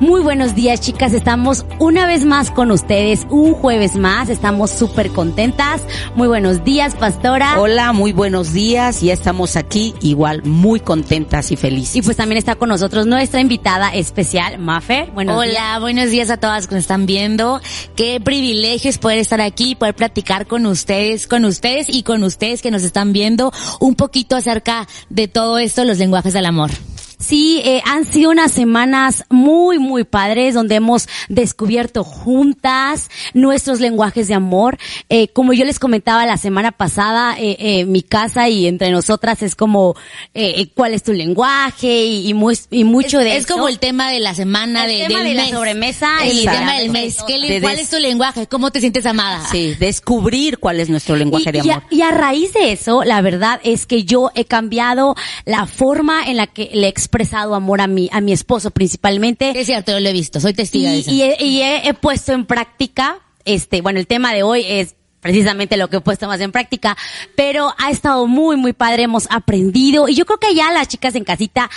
Muy buenos días, chicas. Estamos una vez más con ustedes, un jueves más. Estamos súper contentas. Muy buenos días, pastora. Hola, muy buenos días. Ya estamos aquí, igual, muy contentas y felices. Y pues también está con nosotros nuestra invitada especial, Mafer. Buenos Hola, días. buenos días a todas que nos están viendo. Qué privilegio es poder estar aquí, poder platicar con ustedes, con ustedes y con ustedes que nos están viendo un poquito acerca de todo esto, los lenguajes del amor. Sí, eh, han sido unas semanas muy, muy padres donde hemos descubierto juntas nuestros lenguajes de amor. Eh, como yo les comentaba la semana pasada, eh, eh mi casa y entre nosotras es como eh, cuál es tu lenguaje y, y, muy, y mucho es, de Es eso. como el tema de la semana, el de, tema del de mes. la sobremesa el tema de- del mes. ¿Qué le- de ¿Cuál es tu lenguaje? ¿Cómo te sientes amada? Sí, descubrir cuál es nuestro lenguaje y, de y a, amor. y a raíz de eso, la verdad es que yo he cambiado la forma en la que le expresado amor a mi, a mi esposo principalmente. Es cierto, yo lo he visto, soy testigo de Y, eso. y he, y he- he puesto en práctica, este, bueno, el tema de hoy es precisamente lo que he puesto más en práctica, pero ha estado muy, muy padre, hemos aprendido, y yo creo que ya las chicas en casita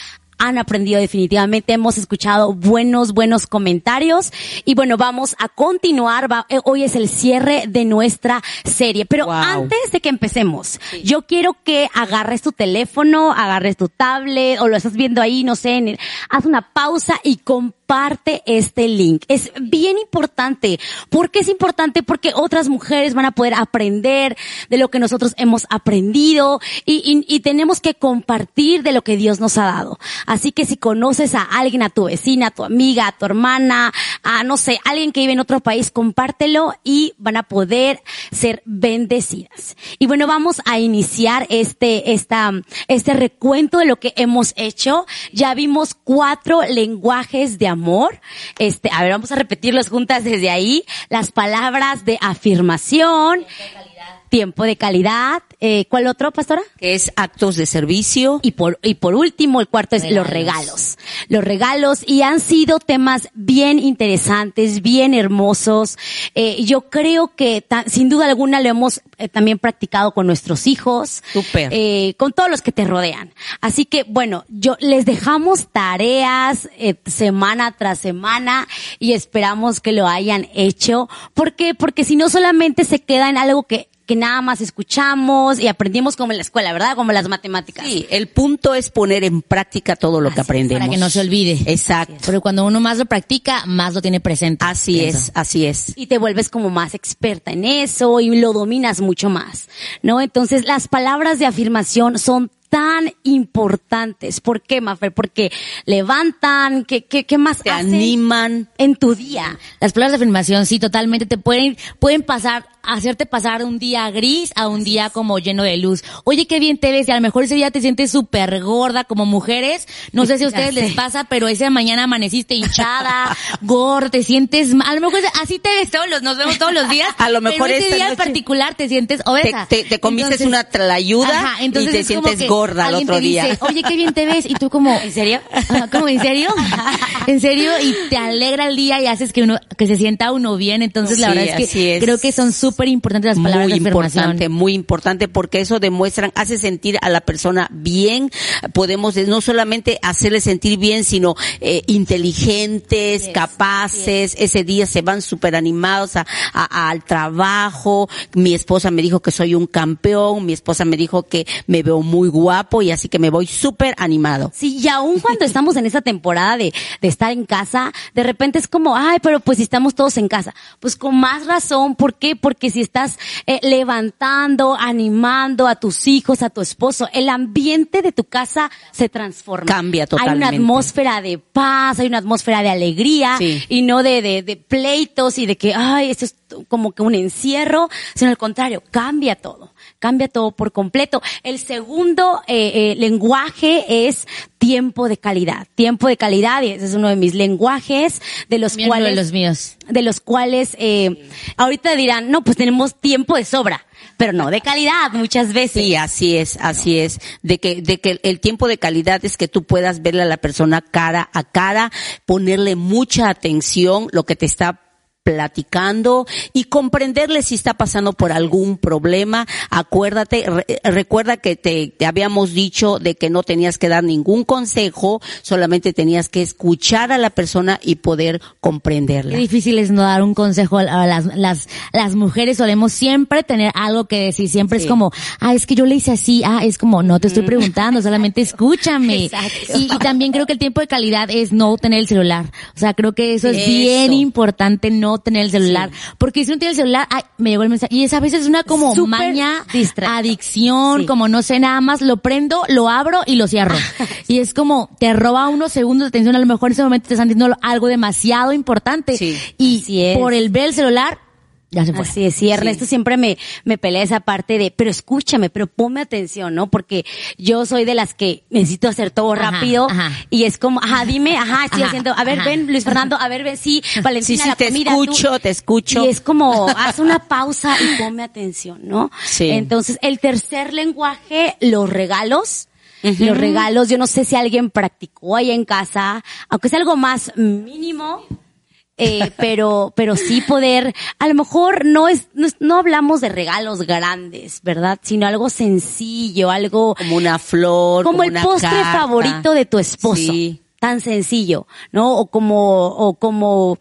han aprendido definitivamente, hemos escuchado buenos, buenos comentarios, y bueno, vamos a continuar, va- eh, hoy es el cierre de nuestra serie, pero Wow. antes de que empecemos, yo quiero que agarres tu teléfono, agarres tu tablet, o lo estás viendo ahí, no sé, en el- haz una pausa y comparte este link. Es bien importante. ¿Por qué es importante? Porque otras mujeres van a poder aprender de lo que nosotros hemos aprendido y, y- y tenemos que compartir de lo que Dios nos ha dado. Así que si conoces a alguien, a tu vecina, a tu amiga, a tu hermana, a no sé, alguien que vive en otro país, compártelo y van a poder ser bendecidas. Y bueno, vamos a iniciar este, esta, este recuento de lo que hemos hecho. Ya vimos cuatro lenguajes de amor. Este, a ver, vamos a repetirlos juntas desde ahí. Las palabras de afirmación. Tiempo de calidad. Eh, ¿Cuál otro, pastora? Que es actos de servicio. Y por, y por último, el cuarto es los regalos. Los regalos, y han sido temas bien interesantes, bien hermosos. Eh, yo creo que sin duda alguna lo hemos eh, también practicado con nuestros hijos. Súper. Eh, con todos los que te rodean. Así que, bueno, yo les dejamos tareas eh, semana tras semana y esperamos que lo hayan hecho. ¿Por qué? Porque si no solamente se queda en algo que que nada más escuchamos y aprendimos como en la escuela, ¿verdad? Como las matemáticas. Sí, el punto es poner en práctica todo lo Así que aprendemos. para que no se olvide. Exacto. Porque cuando uno más lo practica, más lo tiene presente. Así pienso. es, así es. y te vuelves como más experta en eso y lo dominas mucho más, ¿no? Entonces las palabras de afirmación son tan importantes. ¿Por qué, Mafer? Porque levantan, ¿qué, qué, qué más Te hacen animan. en tu día? Las palabras de afirmación, sí, totalmente te pueden, pueden pasar, hacerte pasar un día gris a un día como lleno de luz. Oye, qué bien te ves y a lo mejor ese día te sientes súper gorda como mujeres. No sé si a ustedes les pasa, pero esa mañana amaneciste hinchada, gorda, te sientes mal. A lo mejor así te ves todos los, nos vemos todos los días. A lo mejor pero ese día en particular te sientes Te, obesa. te, te comiste Entonces- una tlayuda Ajá, entonces y te sientes gorda al otro te dice, día. Oye, qué bien te ves. Y tú como, ¿en serio? ¿Cómo, en serio? ¿En serio? Y te alegra el día y haces que uno, que se sienta uno bien. Entonces la verdad es que es. creo que son súper importantes las palabras muy de afirmación. importante, muy importante, porque eso demuestran, hace sentir a la persona bien. Podemos eh, no solamente hacerle sentir bien, sino eh, inteligentes, capaces. Ese día se van súper animados a, a- al trabajo. Mi esposa me dijo que soy un campeón. Mi esposa me dijo que me veo muy guapo y así que me voy súper animado. Sí, y aún cuando estamos en esa temporada de, de estar en casa, de repente es como, ay, pero pues si estamos todos en casa. Pues con más razón, ¿por qué? Porque si estás eh, levantando, animando a tus hijos, a tu esposo, el ambiente de tu casa se transforma. Cambia Hay totalmente. una atmósfera de paz, hay una atmósfera de alegría Sí. y no de, de, de pleitos y de que, ay, esto es como que un encierro, sino al contrario, cambia todo, cambia todo por completo. El segundo eh, eh, lenguaje es tiempo de calidad, tiempo de calidad, y ese es uno de mis lenguajes, de los Mío, cuales, uno de los míos. de los cuales, eh, ahorita dirán, no, pues tenemos tiempo de sobra, pero no, de calidad muchas veces. Sí, así es, así es. De que, de que el tiempo de calidad es que tú puedas verle a la persona cara a cara, ponerle mucha atención, lo que te está platicando y comprenderle si está pasando por algún problema. Acuérdate, re- recuerda que te, te habíamos dicho de que no tenías que dar ningún consejo, solamente tenías que escuchar a la persona y poder Qué comprenderla. difícil es no dar un consejo a las, las, las mujeres solemos siempre tener algo que decir, siempre Sí. es como, ah, es que yo le hice así, ah, es como, no te estoy preguntando, solamente escúchame. Y, y también creo que el tiempo de calidad es no tener el celular. O sea, creo que eso es Eso. bien importante, no tener el celular. Porque si uno tiene el celular, ay, me llegó el mensaje. Y es a veces una como Súper maña, distractor. adicción, Sí. como no sé, nada más lo prendo, lo abro y lo cierro. y es como, te roba unos segundos de atención, a lo mejor en ese momento te están diciendo algo demasiado importante. Sí. Y es. por el ver el celular, ya se fue. Así es, sí, Ernesto siempre me, me pelea esa parte de, pero escúchame, pero ponme atención, ¿no? Porque yo soy de las que necesito hacer todo Ajá, rápido ajá. y es como, ajá, dime, ajá, estoy Ajá, haciendo, a ver, ven, Luis Fernando, a ver, ven, sí, Valentina, Sí, sí, la te comida, tú. escucho, te escucho. Y es como, haz una pausa y ponme atención, ¿no? Sí. Entonces, el tercer lenguaje, los regalos. Los regalos, yo no sé si alguien practicó ahí en casa, aunque es algo más mínimo, eh, pero, pero sí poder, a lo mejor no es, no, es- no hablamos de regalos grandes, ¿verdad? Sino algo sencillo, algo Como una flor, como, como el una postre carta. favorito de tu esposo. Sí. Tan sencillo, ¿no? O como, o como,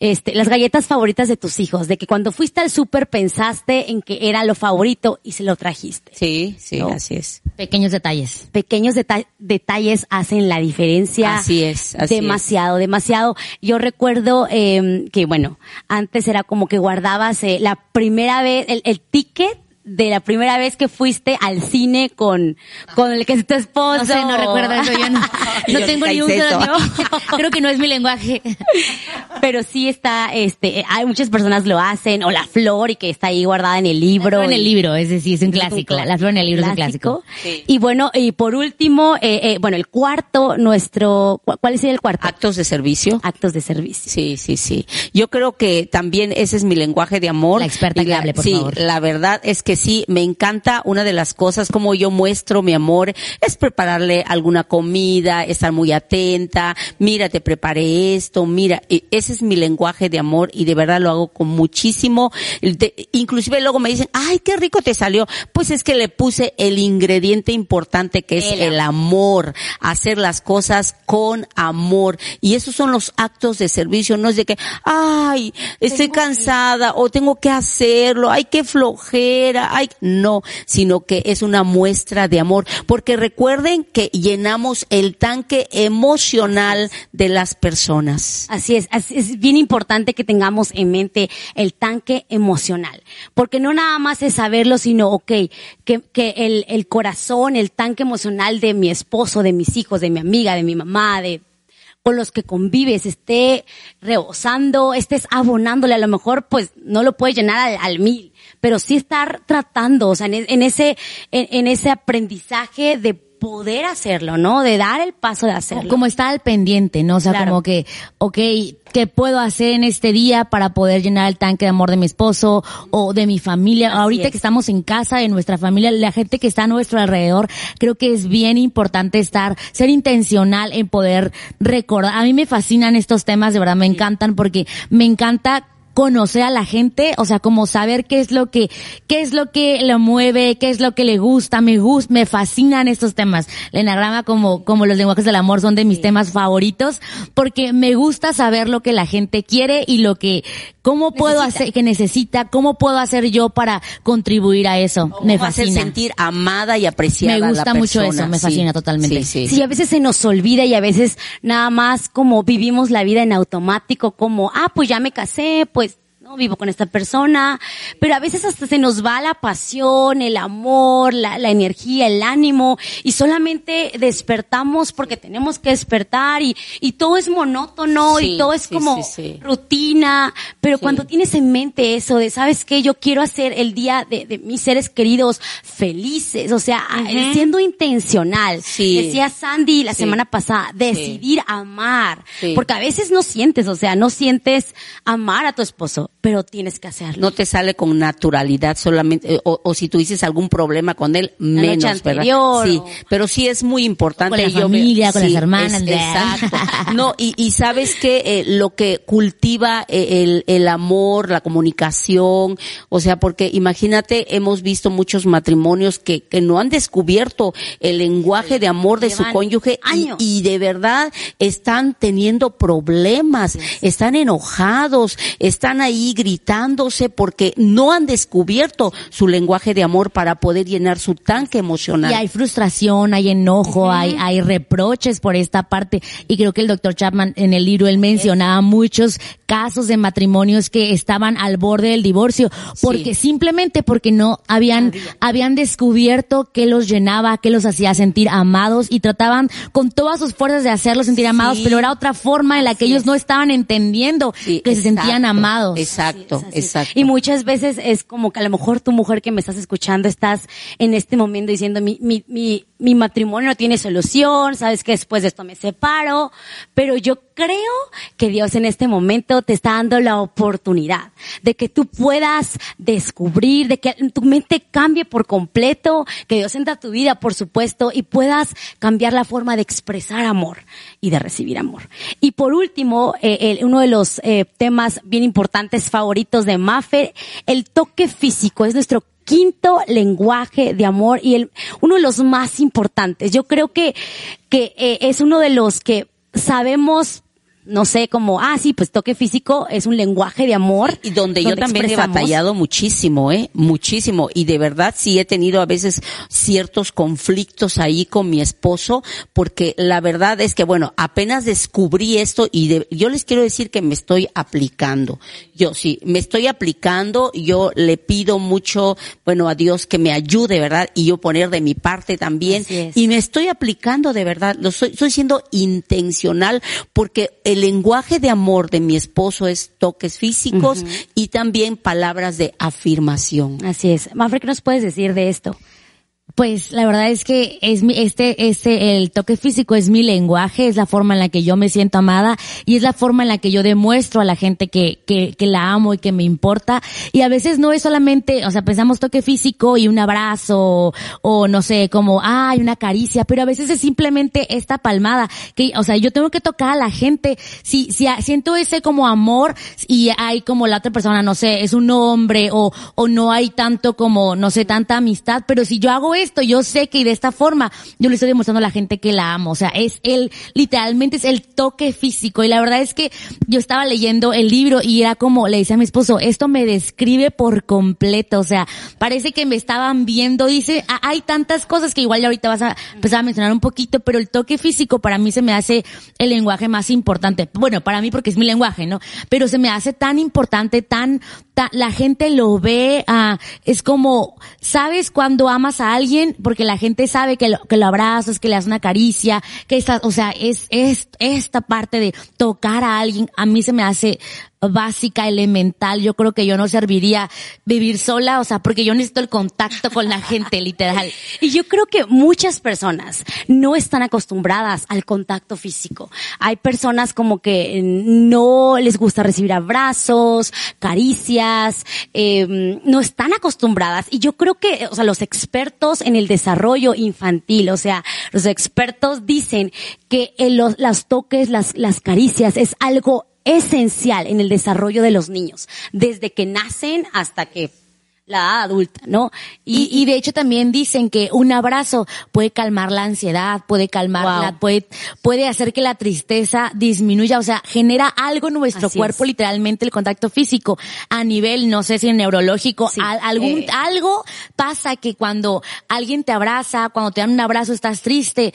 este, las galletas favoritas de tus hijos, de que cuando fuiste al súper pensaste en que era lo favorito y se lo trajiste. Sí, sí, ¿No? así es. Pequeños detalles. Pequeños deta- detalles hacen la diferencia. Así es, así demasiado, demasiado. Yo recuerdo eh, que, bueno, antes era como que guardabas eh, la primera vez, el, el ticket de la primera vez que fuiste al cine con, con el que es tu esposo. No sé, no recuerdo eso, yo no, no tengo ni un solo, creo que no es mi lenguaje. Pero sí está, este, eh, hay muchas personas lo hacen, o la flor y que está ahí guardada en el libro. La flor en el libro, ese sí es un clásico. La flor en el libro es un clásico. Sí. Y bueno, y por último, eh, eh, bueno, el cuarto, nuestro, ¿cu- ¿cuál sería el cuarto? Actos de servicio. Actos de servicio. Sí, sí, sí. Yo creo que también ese es mi lenguaje de amor. La experta Y que hable, por sí, favor. la verdad es que sí, me encanta una de las cosas como yo muestro mi amor es prepararle alguna comida, estar muy atenta, mira, te preparé esto, mira, e- ese es mi lenguaje de amor y de verdad lo hago con muchísimo, de- inclusive luego me dicen, ay, qué rico te salió, pues es que le puse el ingrediente importante que es El el amor, hacer las cosas con amor. Y esos son los actos de servicio, no es de que, ay, estoy cansada o tengo que hacerlo, ay, qué flojera, ay, no, sino que es una muestra de amor. Porque recuerden que llenamos el tanque emocional de las personas. Así es, así es bien importante que tengamos en mente el tanque emocional, porque no nada más es saberlo, sino, ok, que, el, el corazón, el tanque emocional de mi esposo, de mis hijos, de mi amiga, de mi mamá, de con los que convives, esté rebosando, estés abonándole, a lo mejor pues no lo puedes llenar al mil, pero sí estar tratando, o sea, en, e- en ese, en, en ese aprendizaje de poder hacerlo, ¿no? De dar el paso de hacerlo. Como está al pendiente, ¿no? O sea, Claro. como que, ok, ¿qué puedo hacer en este día para poder llenar el tanque de amor de mi esposo o de mi familia? Así Ahorita es. que estamos en casa, de nuestra familia, la gente que está a nuestro alrededor, creo que es bien importante estar, ser intencional en poder recordar. A mí me fascinan estos temas, de verdad, me encantan porque me encanta conocer a la gente, o sea, como saber qué es lo que, qué es lo que lo mueve, qué es lo que le gusta, me gusta, me fascinan estos temas. El enagrama como, como los lenguajes del amor son de mis temas favoritos, porque me gusta saber lo que la gente quiere y lo que, cómo puedo hacer, que necesita, cómo puedo hacer yo para contribuir a eso. Me hacer fascina. sentir amada y apreciada Me a la gusta mucho persona. eso, me Sí, fascina totalmente. Sí, sí. A veces se nos olvida y a veces nada más como vivimos la vida en automático, como, ah, pues ya me casé, pues. Vivo con esta persona, pero a veces hasta se nos va la pasión, el amor, la, la energía, el ánimo, y solamente despertamos porque tenemos que despertar y, y todo es monótono Sí, y todo es sí, como sí, rutina, pero cuando tienes en mente eso de, ¿sabes qué? Yo quiero hacer el día de, de mis seres queridos felices, o sea, siendo intencional. Sí. Decía Sandy la semana pasada, decidir amar, porque a veces no sientes, o sea, no sientes amar a tu esposo, pero tienes que hacerlo. no te sale con naturalidad solamente, eh, o, o si tuvieses algún problema con él, menos, anterior, ¿verdad? Sí, pero sí es muy importante. Con la yo veo- familia, con sí, las hermanas, es- ¿verdad? exacto. No, y, y sabes que lo que cultiva eh, el, el amor, la comunicación, o sea, porque imagínate, hemos visto muchos matrimonios que, que no han descubierto el lenguaje de amor de su cónyuge y- años. y de verdad están teniendo problemas, están enojados, están ahí gritándose porque no han descubierto su lenguaje de amor para poder llenar su tanque emocional. Y hay frustración, hay enojo, hay, hay reproches por esta parte. Y creo que el doctor Chapman en el libro él mencionaba muchos casos de matrimonios que estaban al borde del divorcio porque simplemente porque no habían, habían descubierto que los llenaba, que los hacía sentir amados y trataban con todas sus fuerzas de hacerlos sentir amados, pero era otra forma en la que ellos no estaban entendiendo que se sentían amados. Exacto, Es así. exacto. Y muchas veces es como que a lo mejor tu mujer que me estás escuchando estás en este momento diciendo mi, mi, mi, mi matrimonio no tiene solución, sabes que después de esto me separo, pero yo creo que Dios en este momento te está dando la oportunidad de que tú puedas descubrir, de que tu mente cambie por completo, que Dios entra a tu vida, por supuesto, y puedas cambiar la forma de expresar amor y de recibir amor. Y por último, eh, uno de los eh, temas bien importantes favoritos de Maffer, el toque físico, es nuestro quinto lenguaje de amor y el, uno de los más importantes. Yo creo que, que eh, es uno de los que sabemos no sé, como, ah, sí, pues toque físico es un lenguaje de amor. Y donde, yo también he batallado muchísimo, ¿eh? Muchísimo. Y de verdad sí he tenido a veces ciertos conflictos ahí con mi esposo, porque la verdad es que, bueno, apenas descubrí esto y de- yo les quiero decir que me estoy aplicando. Yo sí, me estoy aplicando, yo le pido mucho, bueno, a Dios que me ayude, ¿verdad? Y yo poner de mi parte también. Y me estoy aplicando de verdad, lo soy, estoy siendo intencional porque el lenguaje de amor de mi esposo es toques físicos y también palabras de afirmación. Así es. Mafre, ¿qué nos puedes decir de esto? Pues la verdad es que es mi, este, este, el toque físico es mi lenguaje, es la forma en la que yo me siento amada y es la forma en la que yo demuestro a la gente que, que, que la amo y que me importa. Y a veces no es solamente, o sea, pensamos toque físico y un abrazo o, no sé, como, ay, una caricia, pero a veces es simplemente esta palmada que, o sea, yo tengo que tocar a la gente. Si, si siento ese como amor y hay como la otra persona, no sé, es un hombre o, o no hay tanto como, no sé, tanta amistad, pero si yo hago esto, yo sé que de esta forma yo le estoy demostrando a la gente que la amo. O sea, es el, literalmente es el toque físico. Y la verdad es que yo estaba leyendo el libro y era como, le decía a mi esposo, esto me describe por completo. O sea, parece que me estaban viendo. Dice, "Ah, hay tantas cosas que igual ya ahorita vas a empezar a mencionar un poquito, pero el toque físico para mí se me hace el lenguaje más importante. Bueno, para mí porque es mi lenguaje, ¿no? Pero se me hace tan importante, tan, la gente lo ve, ah, es como, ¿sabes cuando amas a alguien? Porque la gente sabe que lo, que lo abrazas, que le das una caricia, que estás, o sea, es, es esta parte de tocar a alguien, a mí se me hace básica, elemental. Yo creo que yo no serviría vivir sola, o sea, porque yo necesito el contacto con la gente, literal. Y yo creo que muchas personas no están acostumbradas al contacto físico. Hay personas como que no les gusta recibir abrazos, caricias, eh, no están acostumbradas. Y yo creo que, o sea, los expertos en el desarrollo infantil, o sea, los expertos dicen que los, las toques, las, las caricias es algo esencial en el desarrollo de los niños, desde que nacen hasta que la edad adulta, ¿no? Y, y de hecho también dicen que un abrazo puede calmar la ansiedad, puede calmar, Wow. la- puede, puede hacer que la tristeza disminuya, o sea, genera algo en nuestro Así cuerpo, es. literalmente el contacto físico, a nivel, no sé si neurológico, Sí, al- algún, eh. algo pasa que cuando alguien te abraza, cuando te dan un abrazo estás triste,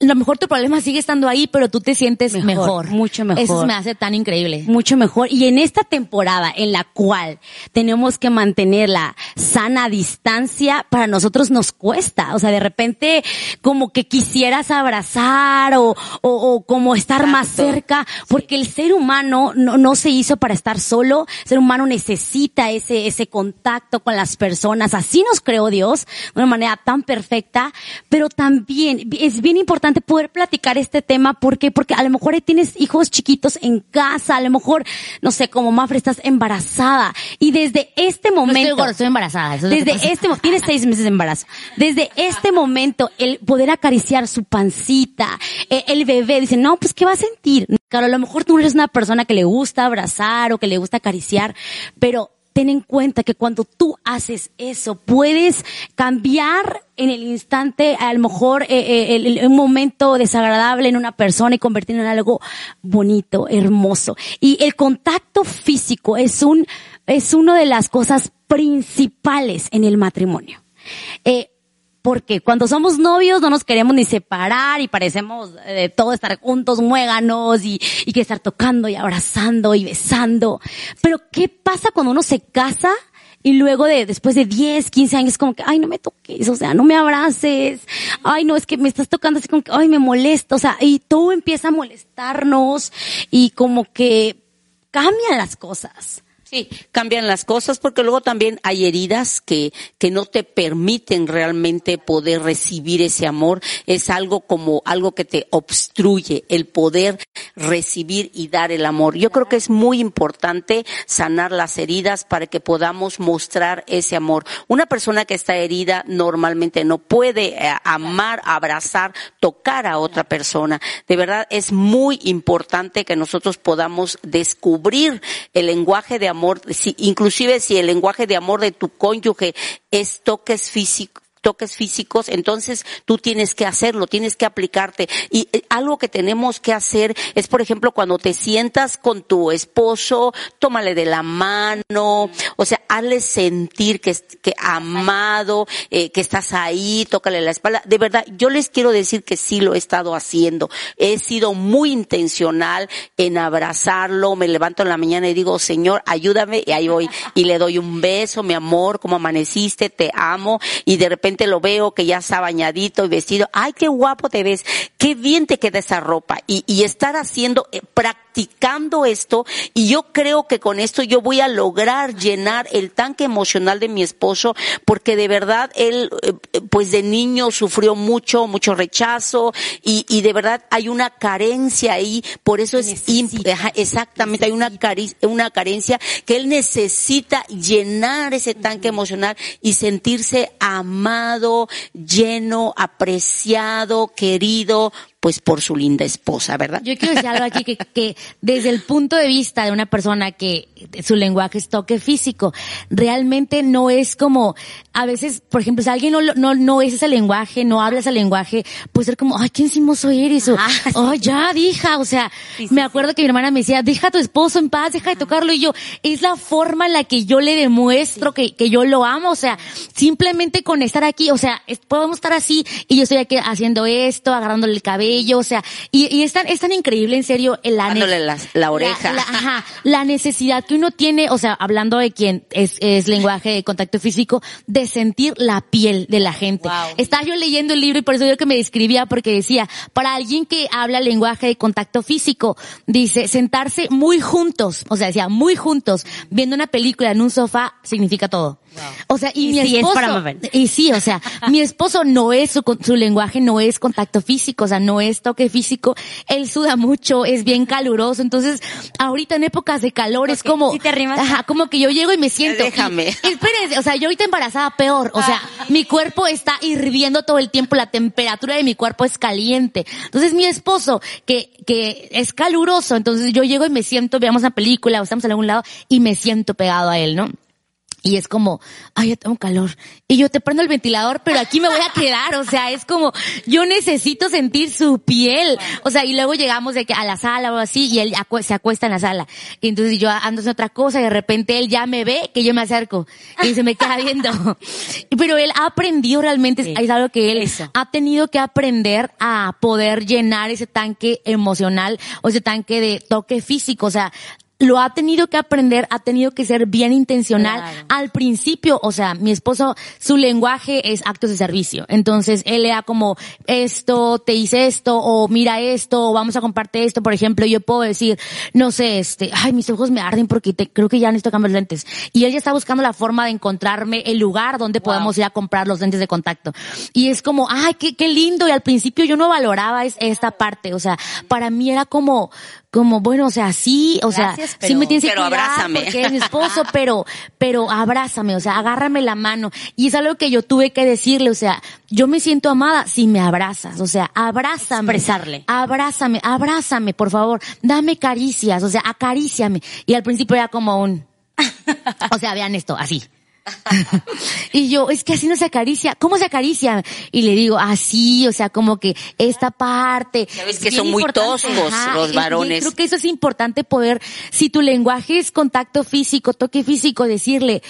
lo mejor tu problema sigue estando ahí, pero tú te sientes mejor. Mejor, mucho mejor. Eso me hace tan increíble. mucho mejor. Y en esta temporada en la cual tenemos que mantener la sana distancia, para nosotros nos cuesta. O sea, de repente como que quisieras abrazar o, o, o como estar más cerca, porque el ser humano no, no se hizo para estar solo. El ser humano necesita ese, ese contacto con las personas. Así nos creó Dios de una manera tan perfecta, pero también es bien importante poder platicar este tema porque porque a lo mejor tienes hijos chiquitos en casa, a lo mejor no sé, como Mafre estás embarazada y desde este No estoy momento gorda, estoy embarazada. Eso desde este mo- tienes seis meses de embarazo. Desde este momento, el poder acariciar su pancita, eh, el bebé dice, no, pues, ¿qué va a sentir? Claro, a lo mejor tú eres una persona que le gusta abrazar o que le gusta acariciar, pero ten en cuenta que cuando tú haces eso, puedes cambiar en el instante, a lo mejor, eh, eh, un momento desagradable en una persona y convertirlo en algo bonito, hermoso. Y el contacto físico es un, es una de las cosas principales en el matrimonio. Eh, porque cuando somos novios no nos queremos ni separar y parecemos eh, de todo estar juntos, muéganos y, y que estar tocando y abrazando y besando. Pero ¿qué pasa cuando uno se casa y luego de, después de 10, 15 años como que, ay, no me toques, o sea, no me abraces, ay, no, es que me estás tocando así como que, ay, me molesta, o sea, y todo empieza a molestarnos y como que cambian las cosas. Sí, cambian las cosas porque luego también hay heridas que, que no te permiten realmente poder recibir ese amor. Es algo como algo que te obstruye el poder recibir y dar el amor. Yo creo que es muy importante sanar las heridas para que podamos mostrar ese amor. Una persona que está herida normalmente no puede eh, amar, abrazar, tocar a otra persona. De verdad es muy importante que nosotros podamos descubrir el lenguaje de amor, si, inclusive si el lenguaje de amor de tu cónyuge es toques físicos toques físicos, entonces tú tienes que hacerlo, tienes que aplicarte. Y eh, algo que tenemos que hacer es, por ejemplo, cuando te sientas con tu esposo, tómale de la mano, o sea, hazle sentir que, que amado, eh, que estás ahí, tócale la espalda. De verdad, yo les quiero decir que sí lo he estado haciendo. He sido muy intencional en abrazarlo, me levanto en la mañana y digo, Señor, ayúdame, y ahí voy, y le doy un beso, mi amor, cómo amaneciste, te amo, y de repente lo veo que ya está bañadito y vestido, ay, qué guapo te ves, qué bien te queda esa ropa, y, y estar haciendo, eh, practicando esto, y yo creo que con esto yo voy a lograr llenar el tanque emocional de mi esposo, porque de verdad él, eh, pues de niño sufrió mucho, mucho rechazo, y, y de verdad hay una carencia ahí, por eso es exactamente, hay una, una carencia que él necesita llenar ese tanque emocional y sentirse amado, lleno, apreciado, querido, pues por su linda esposa, ¿verdad? Yo quiero decir algo aquí que, que desde el punto de vista de una persona que su lenguaje es toque físico, realmente no es como, a veces, por ejemplo, si alguien no, no, no es ese lenguaje, no habla ese lenguaje, puede ser como, ay, qué encimoso eres, o, sí. oh, ya, hija, o sea, Sí, sí, me acuerdo que mi hermana me decía, deja a tu esposo en paz, deja de tocarlo, y yo, es la forma en la que yo le demuestro que, que yo lo amo, o sea, simplemente con estar aquí, o sea, podemos estar así, y yo estoy aquí haciendo esto, agarrándole el cabello, o sea, y, y es tan, es tan increíble, en serio, el la, la, la oreja. la, ajá, la necesidad que uno tiene, o sea, hablando de quien es, es lenguaje de contacto físico, de sentir la piel de la gente. Wow. Estaba yo leyendo el libro y por eso yo que me describía porque decía, para alguien que habla lenguaje de contacto físico, dice, sentarse muy juntos, o sea, decía, muy juntos, viendo una película en un sofá significa todo. O sea, y, Y mi sí, es esposo, para Mabel. y sí, o sea, mi esposo no es su, su lenguaje, no es contacto físico, o sea, no es toque físico. Él suda mucho, es bien caluroso. Entonces, ahorita en épocas de calor es como, ¿sí te arrimas? ajá, como que yo llego y me siento. Déjame. Y- espérense, o sea, yo ahorita embarazada peor, o sea, mi cuerpo está hirviendo todo el tiempo, la temperatura de mi cuerpo es caliente. Entonces, mi esposo, que, que es caluroso, entonces yo llego y me siento, veamos una película o estamos en algún lado y me siento pegado a él, ¿no? Y es como, ay, ya tengo calor. Y yo te prendo el ventilador, pero aquí me voy a quedar. O sea, es como, yo necesito sentir su piel. O sea, y luego llegamos de que a la sala o así, y él se acuesta en la sala. Y entonces yo ando haciendo otra cosa, y de repente él ya me ve, que yo me acerco. Y se me queda viendo. Pero él ha aprendido realmente, es algo que él ha tenido que aprender a poder llenar ese tanque emocional, o ese tanque de toque físico. O sea, lo ha tenido que aprender, ha tenido que ser bien intencional. Al principio, o sea, mi esposo, su lenguaje es actos de servicio. Entonces, él le da como esto, te hice esto, o mira esto, o vamos a compartir esto, por ejemplo, yo puedo decir, no sé, este, ay, mis ojos me arden porque te, creo que ya necesito cambiar lentes. Y él ya está buscando la forma de encontrarme el lugar donde podemos ir a comprar los lentes de contacto. Y es como, ay, qué, qué lindo. Y al principio yo no valoraba esta parte. O sea, para mí era como, como, bueno, o sea, sí, o sea, sí me tienes que pero abrázame. porque es mi esposo, pero, pero abrázame, o sea, agárrame la mano. Y es algo que yo tuve que decirle, o sea, yo me siento amada si me abrazas, o sea, abrázame. Expresarle. Abrázame, abrázame, por favor, dame caricias, o sea, acaríciame. Y al principio era como un, o sea, vean esto, así. y yo, es que así no se acaricia. ¿Cómo se acaricia? Y le digo, así, o sea, como que esta parte. Sabes que son muy toscos los varones. creo que eso es importante poder, si tu lenguaje es contacto físico, toque físico, decirle,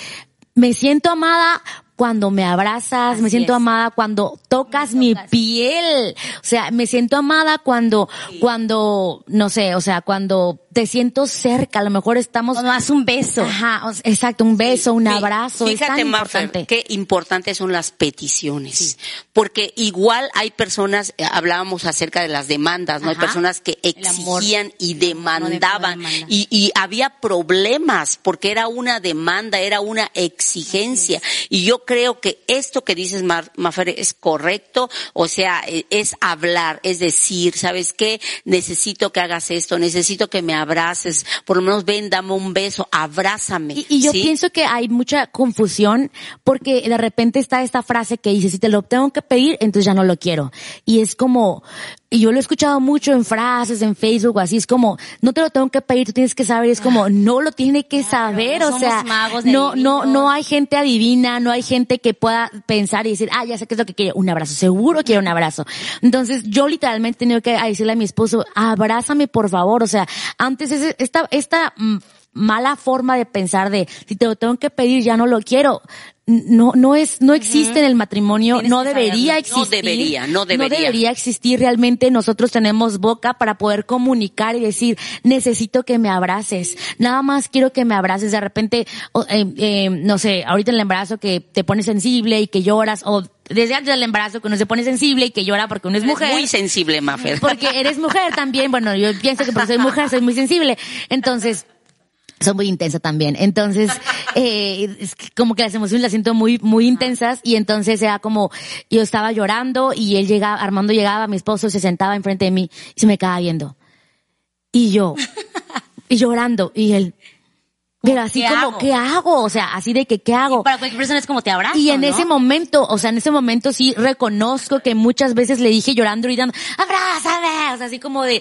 me siento amada cuando me abrazas, me siento amada cuando tocas mi piel, o sea, me siento amada cuando, cuando, no sé, o sea, cuando te siento cerca, a lo mejor estamos... más un beso. Ajá, exacto, un beso, un abrazo. Fíjate, importante. qué importantes son las peticiones. Porque igual hay personas, eh, hablábamos acerca de las demandas, ¿no? Hay personas que exigían y demandaban. y, y, había problemas porque era una demanda, era una exigencia. Y yo creo que esto que dices, Mafer, es correcto. O sea, e, es hablar, es decir, ¿sabes qué? Necesito que hagas esto, necesito que me abraces, por lo menos ven, dame un beso, abrázame. Y, yo pienso que hay mucha confusión porque de repente está esta frase que dice, si te lo tengo que pedir, entonces ya no lo quiero. Y es como, y yo lo he escuchado mucho en frases, en Facebook, así es como, no te lo tengo que pedir, tú tienes que saber, es como, no lo tiene que saber, o sea, no, no, no hay gente adivina, no hay gente que pueda pensar y decir, ah, ya sé qué es lo que quiere, un abrazo, seguro quiere un abrazo. Entonces, yo literalmente he tenido que decirle a mi esposo, abrázame por favor, o sea, antes esta, esta mm, mala forma de pensar de si te lo tengo que pedir ya no lo quiero no no es no existe en el matrimonio no debería existir no debería no debería no debería existir realmente nosotros tenemos boca para poder comunicar y decir necesito que me abraces nada más quiero que me abraces de repente eh, eh, no sé ahorita en el embarazo que te pones sensible y que lloras o desde antes del embarazo que uno se pone sensible y que llora porque uno es mujer. muy sensible, Mafer. Porque eres mujer también. Bueno, yo pienso que porque soy mujer soy muy sensible. Entonces, soy muy intensa también. Entonces, eh, es como que las emociones las siento muy, muy intensas y entonces era como, yo estaba llorando y él llegaba, Armando llegaba, mi esposo se sentaba enfrente de mí y se me quedaba viendo. Y yo, y llorando, y él, pero así como, ¿qué hago? O sea, así de que, ¿qué hago? para cualquier persona es como te abrazo. Y en ese momento, o sea, en ese momento sí reconozco que muchas veces le dije llorando y dando, abrázame, o sea, así como de,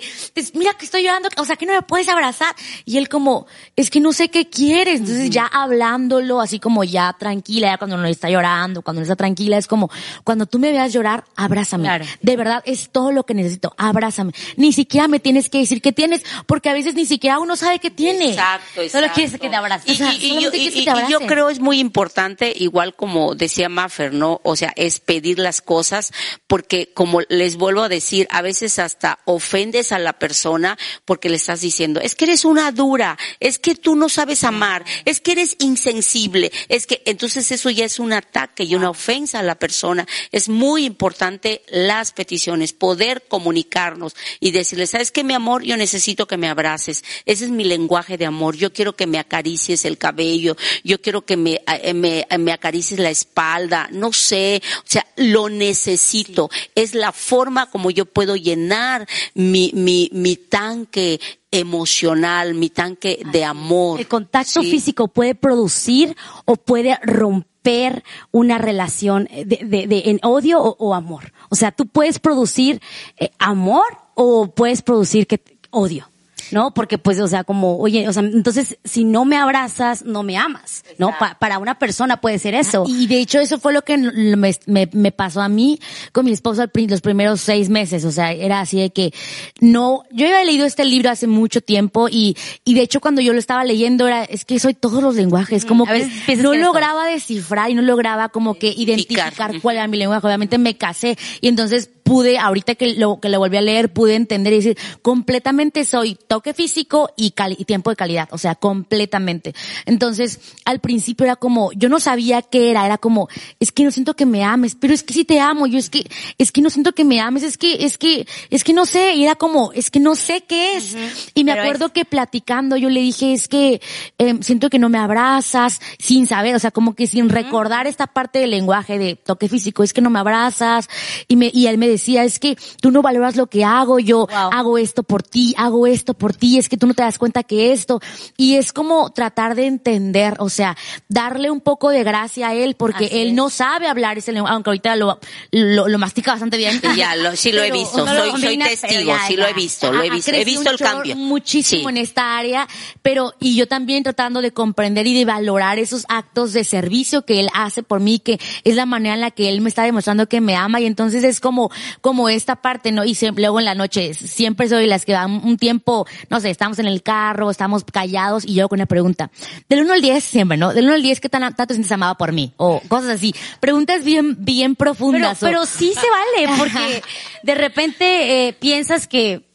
mira que estoy llorando, o sea, que no me puedes abrazar. Y él como, es que no sé qué quieres. Entonces ya hablándolo, así como ya tranquila, ya cuando no está llorando, cuando no está tranquila, es como, cuando tú me veas llorar, abrázame. De verdad, es todo lo que necesito, abrázame. Ni siquiera me tienes que decir qué tienes, porque a veces ni siquiera uno sabe qué tiene. Exacto, exacto. Solo quieres que y, yo, creo es muy importante, igual como decía Maffer, ¿no? O sea, es pedir las cosas, porque como les vuelvo a decir, a veces hasta ofendes a la persona porque le estás diciendo, es que eres una dura, es que tú no sabes amar, es que eres insensible, es que entonces eso ya es un ataque y una ofensa a la persona. Es muy importante las peticiones, poder comunicarnos y decirle, sabes que mi amor, yo necesito que me abraces. Ese es mi lenguaje de amor. Yo quiero que me acaricies el cabello, yo quiero que me, eh, me, eh, me acaricies la espalda, no sé, o sea, lo necesito. Es la forma como yo puedo llenar mi, mi, mi tanque emocional, mi tanque de amor. El contacto físico puede producir o puede romper una relación de, de, en odio o, amor. O sea, tú puedes producir eh, amor o puedes producir que, odio. ¿No? Porque pues, o sea, como, oye, o sea, entonces, si no me abrazas, no me amas, ¿no? Pa- para una persona puede ser eso. Y de hecho eso fue lo que me, me- me pasó a mí con mi esposo los primeros seis meses. O sea, era así de que no, yo había leído este libro hace mucho tiempo y, y de hecho cuando yo lo estaba leyendo era, es que soy todos los lenguajes, como a veces que no que lograba descifrar y no lograba como que Identificar. cuál era mi lenguaje. Obviamente me casé y entonces pude, ahorita que lo, que lo volví a leer, pude entender y decir, completamente soy toque físico y, y tiempo de calidad, o sea, completamente. Entonces, al principio era como, yo no sabía qué era, era como, es que no siento que me ames, pero es que sí te amo, yo es que, es que no siento que me ames, es que, es que, es que no sé, y era como, es que no sé qué es. Y me Pero acuerdo que platicando yo le dije, es que eh, siento que no me abrazas, sin saber, o sea, como que sin recordar esta parte del lenguaje de toque físico, es que no me abrazas, y me, y él me decía, es que tú no valoras lo que hago, yo Wow. hago esto por ti, hago esto por ti, es que tú no te das cuenta que esto, y es como tratar de entender, o sea, darle un poco de gracia a él, porque Así él es. no sabe hablar ese lenguaje, aunque ahorita lo, lo, lo mastica bastante bien. Ya, lo, sí lo he Pero- visto, no soy, soy testigo, sí lo he visto, lo he visto, he visto el cambio. Muchísimo Sí. en esta área, pero y yo también tratando de comprender y de valorar esos actos de servicio que él hace por mí, que es la manera en la que él me está demostrando que me ama y entonces es como como esta parte, ¿no? Y siempre, luego en la noche siempre soy las que dan un tiempo, no sé, estamos en el carro, estamos callados y yo con una pregunta. Del 1 al 10 siempre, ¿no? Del 1 al 10 ¿qué tan, tanto sientes amado por mí? O cosas así. Preguntas bien bien Pero, profundas. o- pero sí se vale, porque de repente eh, piensas que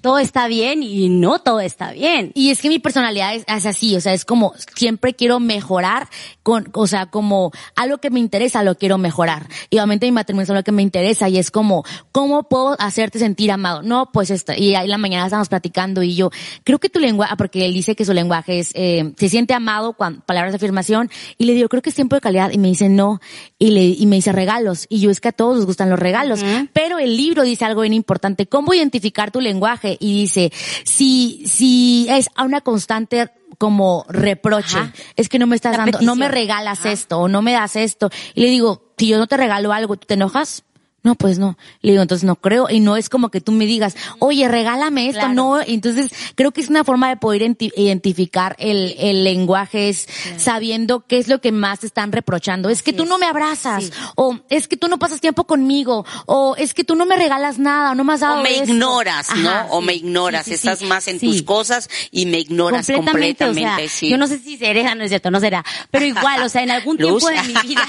todo está bien y no todo está bien. Y es que mi personalidad es, es así, o sea, es como siempre quiero mejorar con, o sea, como algo que me interesa lo quiero mejorar. Y obviamente mi matrimonio es algo que me interesa y es como, ¿cómo puedo hacerte sentir amado? No, pues esto. Y ahí la mañana estábamos platicando y yo, creo que tu lenguaje, porque él dice que su lenguaje es, eh, se siente amado con palabras de afirmación y le digo, creo que es tiempo de calidad y me dice no. Y le, y me dice regalos. Y yo es que a todos nos gustan los regalos. Pero el libro dice algo bien importante. ¿Cómo identificar tu lenguaje? Y dice, si, si es a una constante como reproche, Ajá. es que no me estás La dando, no me regalas esto o no me das esto. Y le digo, si yo no te regalo algo, ¿tú te enojas? No, pues no. Le digo, entonces no creo. Y no es como que tú me digas, oye, regálame esto. Claro. No. Entonces, creo que es una forma de poder identi- identificar el, el lenguaje, es sabiendo qué es lo que más te están reprochando. Es que tú no me abrazas. Sí. O es que tú no pasas tiempo conmigo. O es que tú no me regalas nada. O no me has dado O me esto. ignoras, ¿no? Ajá, o sí. me ignoras, sí, estás más en tus cosas y me ignoras completamente, completamente, o sea, sí. yo no sé si se hereda, no es cierto, no será, pero igual, o sea, en algún tiempo de mi vida,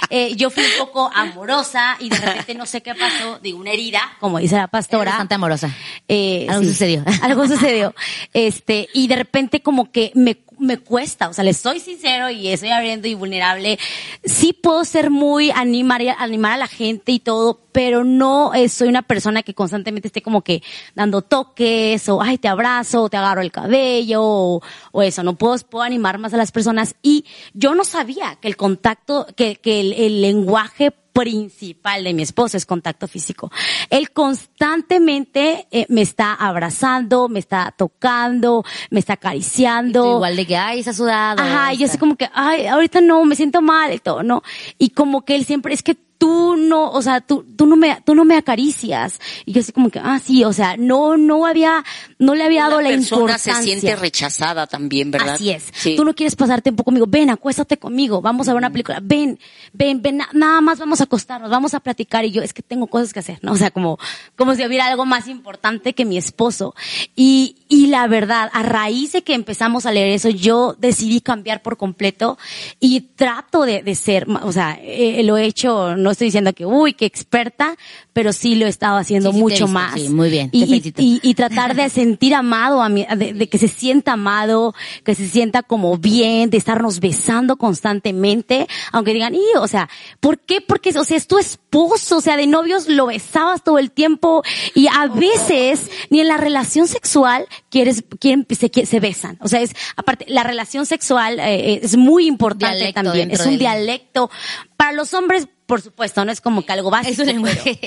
eh, yo fui un poco amorosa y de repente no sé qué pasó, digo, una herida, como dice la pastora. Bastante amorosa. Eh, Algo sucedió. Algo sucedió. Este, y de repente como que me, me cuesta, o sea, les soy sincero y estoy abriendo y vulnerable. Sí puedo ser muy animar, animar a la gente y todo, pero no soy una persona que constantemente esté como que dando toques o, ay, te abrazo, o te agarro el cabello o, eso. No puedo, puedo animar más a las personas y yo no sabía que el contacto, que, que el lenguaje principal de mi esposo es contacto físico. Él constantemente eh, me está abrazando, me está tocando, me está acariciando. igual de que, ay, está sudado. Ajá, y yo así como que, ay, ahorita no, me siento mal y todo, ¿no? Y como que él siempre, es que tú no, o sea, tú, tú no me, tú no me acaricias. Y yo así como que, ah, sí, o sea, no, no había, no le había dado la, la persona importancia. se siente rechazada también, ¿verdad? Así es. Sí. Tú no quieres pasar tiempo conmigo. Ven, acuéstate conmigo. Vamos a ver una película. Ven, ven, ven. na- Nada más vamos a acostarnos. Vamos a platicar. Y yo, es que tengo cosas que hacer, ¿no? O sea, como, como si hubiera algo más importante que mi esposo. Y, y la verdad, a raíz de que empezamos a leer eso, yo decidí cambiar por completo y trato de, de ser, o sea, eh, lo he hecho, no estoy diciendo que, uy, qué experta, pero sí lo he estado haciendo Sí, sí mucho visto, más. sí, muy bien, Y, y- felicito. y- y tratar de sentir amado a mi, de, de que se sienta amado, que se sienta como bien, de estarnos besando constantemente, aunque digan, y, o sea, ¿por qué? Porque, o sea, es tu esposo, o sea, de novios lo besabas todo el tiempo y a veces ni en la relación sexual quieres, quieren, se, besan. O sea, es, aparte, la relación sexual eh, es muy importante Dialecto también, es un del- dialecto. Para los hombres, por supuesto, no es como que algo básico. Es un lenguaje.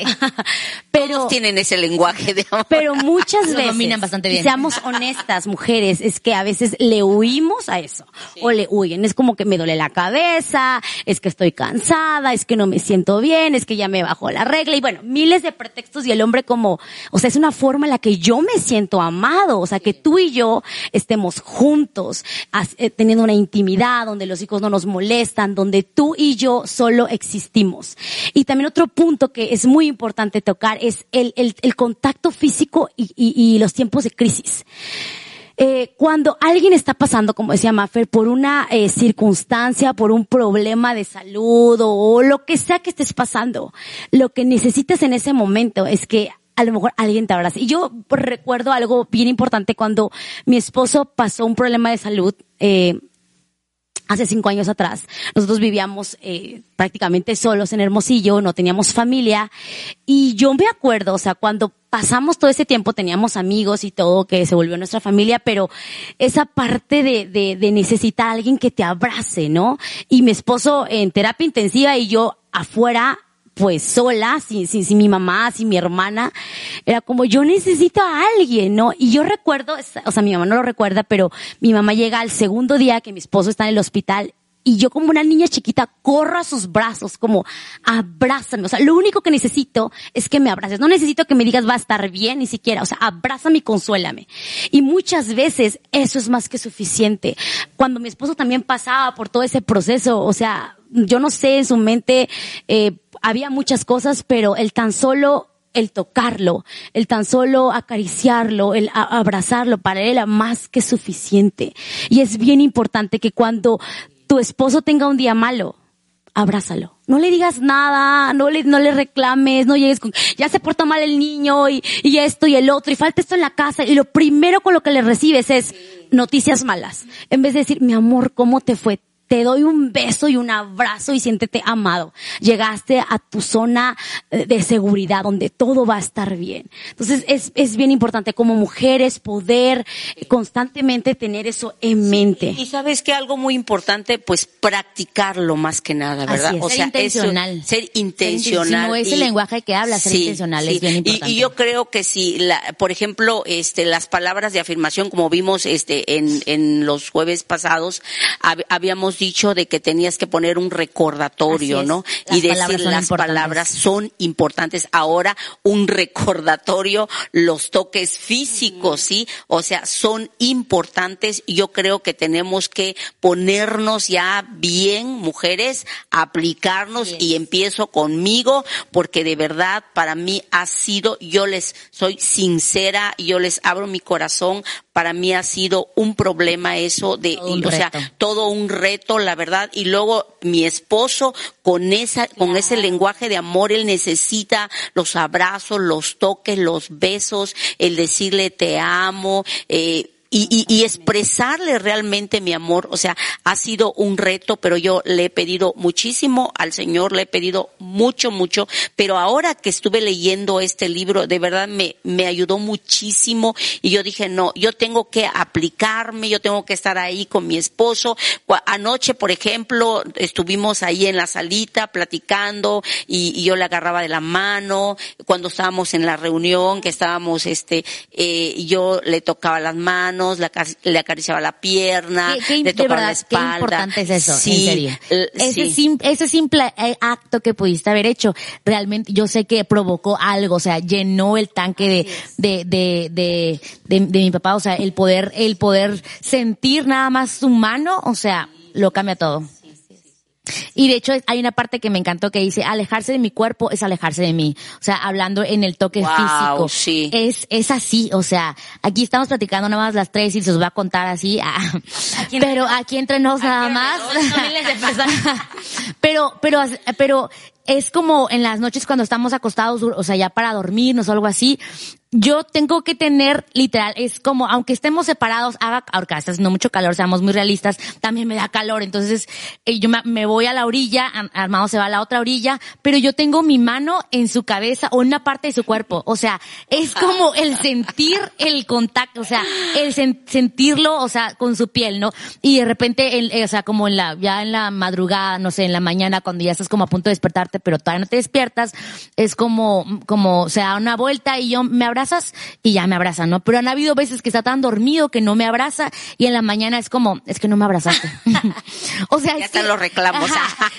Pero, Todos tienen ese lenguaje de amor. pero muchas Lo veces, dominan bastante bien. seamos honestas, mujeres, es que a veces le huimos a eso. O le huyen. Es como que me duele la cabeza, es que estoy cansada, es que no me siento bien, es que ya me bajó la regla. Y bueno, miles de pretextos y el hombre como, o sea, es una forma en la que yo me siento amado. O sea, que tú y yo estemos juntos, eh, teniendo una intimidad donde los hijos no nos molestan, donde tú y yo solo existimos. Y también otro punto que es muy importante tocar es el, el, contacto físico y, los tiempos de crisis. Eh, cuando alguien está pasando, como decía Maffer, por una eh, circunstancia, por un problema de salud o, lo que sea que estés pasando, lo que necesitas en ese momento es que a lo mejor alguien te abrace. Y yo recuerdo algo bien importante cuando mi esposo pasó un problema de salud. Eh, hace cinco años atrás. Nosotros vivíamos eh, prácticamente solos en Hermosillo, no teníamos familia. Y yo me acuerdo, o sea, cuando pasamos todo ese tiempo, teníamos amigos y todo, que se volvió nuestra familia, pero esa parte de, de, de necesitar a alguien que te abrace, ¿no? Y mi esposo en terapia intensiva y yo afuera pues sola, sin, sin, sin mi mamá, sin mi hermana, era como yo necesito a alguien, ¿no? Y yo recuerdo, o sea, mi mamá no lo recuerda, pero mi mamá llega al segundo día que mi esposo está en el hospital y yo como una niña chiquita corro a sus brazos, como abrázame. O sea, lo único que necesito es que me abraces. No necesito que me digas va a estar bien, ni siquiera. O sea, abrázame y consuélame. Y muchas veces eso es más que suficiente. Cuando mi esposo también pasaba por todo ese proceso, o sea, yo no sé, en su mente eh, había muchas cosas, pero el tan solo el tocarlo, el tan solo acariciarlo, el abrazarlo, para él era más que suficiente. Y es bien importante que cuando tu esposo tenga un día malo, abrázalo. No le digas nada, no le, no le reclames, no llegues con, ya se porta mal el niño y, y esto y el otro y falta esto en la casa y lo primero con lo que le recibes es noticias malas. En vez de decir, mi amor, ¿cómo te fue? Te doy un beso y un abrazo y siéntete amado. Llegaste a tu zona eh, de seguridad donde todo va a estar bien. Entonces es, es bien importante como mujeres poder constantemente tener eso en mente. Y sabes que algo muy importante, pues practicarlo más que nada, ¿verdad? Así es. Ser intencional. ser intencional. Si no es el lenguaje que habla, ser intencional es bien Y- importante. Y, yo creo que si, la, por ejemplo, este, las palabras de afirmación, como vimos este, en, en los jueves pasados, hab- habíamos dicho de que tenías que poner un recordatorio. ¿no? Las y decir las palabras son importantes. Ahora, un recordatorio, los toques físicos, ¿sí? O sea, son importantes. Yo creo que tenemos que ponernos ya bien, mujeres, aplicarnos y empiezo conmigo, porque de verdad para mí ha sido, yo les soy sincera, yo les abro mi corazón, para mí ha sido un problema eso de, un o sea, todo un reto, la verdad, y luego mi esposo con esa, con ese lenguaje de amor, él necesita los abrazos, los toques, los besos, el decirle te amo, eh, y, y, y expresarle realmente mi amor, o sea, ha sido un reto, pero yo le he pedido muchísimo al Señor, le he pedido mucho, mucho, pero ahora que estuve leyendo este libro, de verdad me, me ayudó muchísimo. Y yo dije, no, yo tengo que aplicarme, yo tengo que estar ahí con mi esposo. Anoche, por ejemplo, estuvimos ahí en la salita platicando y, y yo le agarraba de la mano, cuando estábamos en la reunión, que estábamos, este, eh, yo le tocaba las manos, le, acar- le acariciaba la pierna, Qué- qué- le tocaba verdad, la espalda. Qué importante es eso, Sí, en serio. eh, Ese, sí. sim- ese simple eh, acto que pudiste haber hecho, realmente yo sé que provocó algo, o sea, llenó el tanque de, de, de, de, de, de mi papá, o sea, el poder, el poder sentir nada más su mano, o sea, lo cambia todo. Y de hecho hay una parte que me encantó que dice, alejarse de mi cuerpo es alejarse de mí. O sea, hablando en el toque Wow, físico. sí. Es, es así, o sea, aquí estamos platicando nada más las tres y se os va a contar así, ah, pero aquí entre nos nada más. pero, pero, pero es como en las noches cuando estamos acostados, o sea, ya para dormirnos o algo así, yo tengo que tener, literal, es como, aunque estemos separados, haga, ahora está haciendo mucho calor, seamos muy realistas, también me da calor, entonces eh, yo me, voy a la orilla, Ar- Armado se va a la otra orilla, pero yo tengo mi mano en su cabeza o en una parte de su cuerpo, o sea, es como el sentir el contacto, o sea, el sen- sentirlo, o sea, con su piel, ¿no? Y de repente, el- eh, o sea, como en la, ya en la madrugada, no sé, en la mañana, cuando ya estás como a punto de despertar, despertarte, pero todavía no te despiertas, es como, como se da una vuelta y yo me abrazas y ya me abraza, ¿no? Pero han habido veces que está tan dormido que no me abraza y en la mañana es como, es que no me abrazaste. o sea, ya están los reclamos.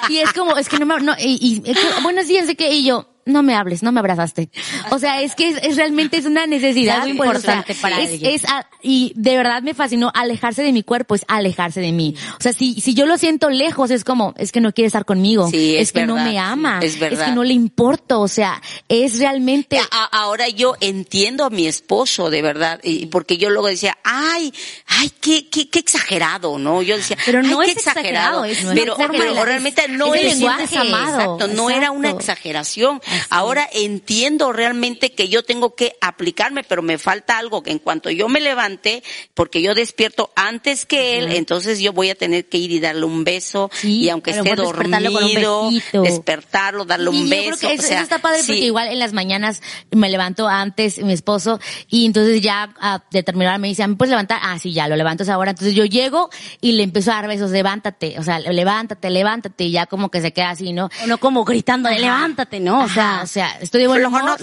y es como, es que no me, no, y, y, buenos días de que, y yo, no me hables, no me abrazaste. O sea, es que es, realmente es una necesidad muy importante para es, Es, y de verdad me fascinó alejarse de mi cuerpo, es alejarse de mí. O sea, si, si yo lo siento lejos, es como, es que no quiere estar conmigo. Sí, es, que no me ama. Es, verdad. es que no le importo. O sea, es realmente. ahora yo entiendo a mi esposo, de verdad, y porque yo luego decía, ay, ay, qué, qué, qué exagerado, ¿no? Yo decía, pero no es exagerado, pero, pero, realmente no es, amado. Exacto, no era una exageración Ahora entiendo realmente que yo tengo que aplicarme, pero me falta algo que en cuanto yo me levante, porque yo despierto antes que él, entonces yo voy a tener que ir y darle un beso y aunque esté dormido, despertarlo, darle un beso. eso, está padre porque igual en las mañanas me levanto antes mi esposo y entonces ya a determinar me dice, ¿me puedes levantar? Ah, sí, ya lo levanto ahora. Entonces yo llego y le empiezo a dar besos, levántate, o sea, levántate, levántate y ya como que se queda así, ¿no? O no como gritando, levántate, ¿no? O sea, o sea, estoy de buen humor,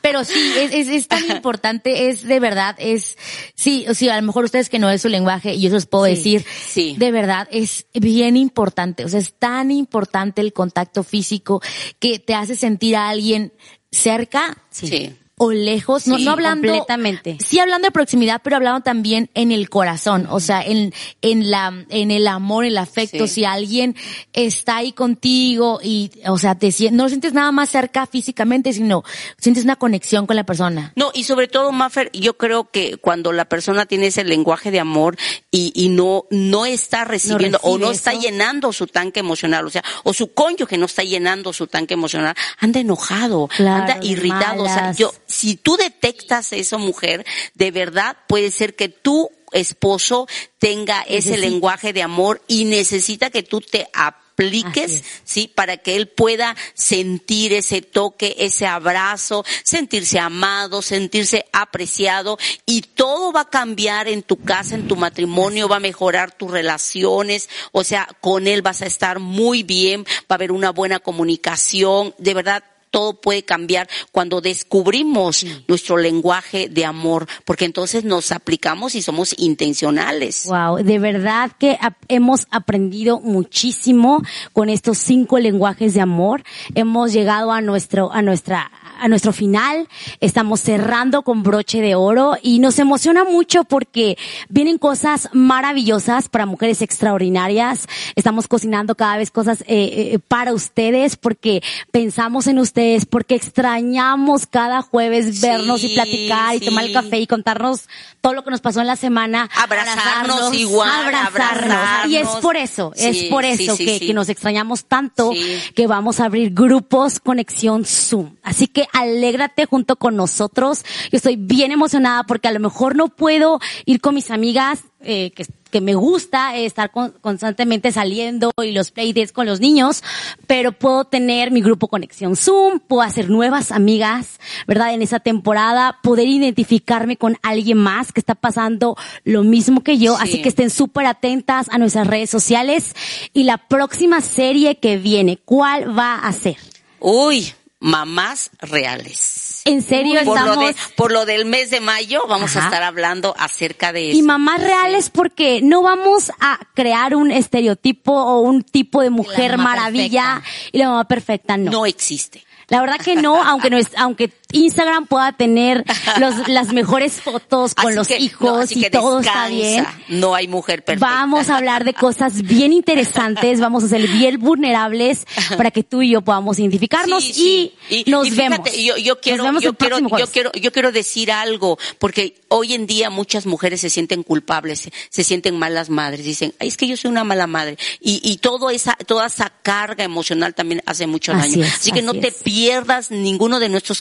Pero sí, es, es, tan importante, es de verdad, es, sí, sí, a lo mejor ustedes que no es su lenguaje, y yo os puedo decir, sí. de verdad, es bien importante, o sea, es tan importante el contacto físico que te hace sentir a alguien cerca. sí o lejos, no, no hablando completamente. Sí hablando de proximidad, pero hablando también en el corazón, o sea, en en la en el amor, el afecto, si alguien está ahí contigo y o sea, te no sientes nada más cerca físicamente, sino sientes una conexión con la persona. No, y sobre todo Maffer, yo creo que cuando la persona tiene ese lenguaje de amor y, y no no está recibiendo o no está llenando su tanque emocional, o sea, o su cónyuge no está llenando su tanque emocional, anda enojado, anda irritado, o sea, yo si tú detectas eso, mujer, de verdad puede ser que tu esposo tenga ese lenguaje de amor y necesita que tú te apliques, sí, para que él pueda sentir ese toque, ese abrazo, sentirse amado, sentirse apreciado. Y todo va a cambiar en tu casa, en tu matrimonio, va a mejorar tus relaciones, o sea, con él vas a estar muy bien, va a haber una buena comunicación, de verdad todo puede cambiar cuando descubrimos nuestro lenguaje de amor, porque entonces nos aplicamos y somos intencionales. Wow, de verdad que hemos aprendido muchísimo con estos cinco lenguajes de amor. Hemos llegado a nuestro, a nuestra a nuestro final, estamos cerrando con broche de oro y nos emociona mucho porque vienen cosas maravillosas para mujeres extraordinarias. Estamos cocinando cada vez cosas eh, eh, para ustedes porque pensamos en ustedes, porque extrañamos cada jueves vernos y platicar y tomar el café y contarnos todo lo que nos pasó en la semana. Abrazarnos, igual, abrazarnos. Y es por eso, es por eso que, que nos extrañamos tanto que vamos a abrir grupos conexión Zoom. Así que alégrate junto con nosotros. Yo estoy bien emocionada porque a lo mejor no puedo ir con mis amigas, eh, que, que me gusta estar constantemente saliendo y los playdates con los niños, pero puedo tener mi grupo Conexión Zoom, puedo hacer nuevas amigas, ¿verdad? En esa temporada, poder identificarme con alguien más que está pasando lo mismo que yo, así que estén súper atentas a nuestras redes sociales y la próxima serie que viene, ¿cuál va a ser? Uy, mamás reales. En serio, por estamos... Lo de, por lo del mes de mayo vamos a estar hablando acerca de eso. Y mamás reales porque no vamos a crear un estereotipo o un tipo de mujer maravilla y la mamá perfecta no. No existe. La verdad que no, aunque no es, aunque Instagram pueda tener los, las mejores fotos con los hijos y todo está bien. No hay mujer perfecta. Vamos a hablar de cosas bien interesantes, vamos a ser bien vulnerables para que tú y yo podamos identificarnos y, nos vemos. Yo, yo quiero, yo quiero, yo quiero, yo quiero decir algo, porque hoy en día muchas mujeres se sienten culpables, se, sienten malas madres, dicen, Ay, es que yo soy una mala madre. Y, y todo esa, toda esa carga emocional también hace mucho daño. Así, que no te pierdas ninguno de nuestros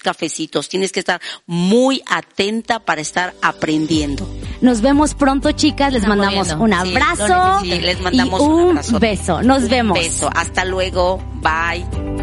Tienes que estar muy atenta para estar aprendiendo. Nos vemos pronto, chicas. Les mandamos un abrazo. les mandamos un, abrazo. beso. Nos vemos. Beso. Hasta luego. Bye.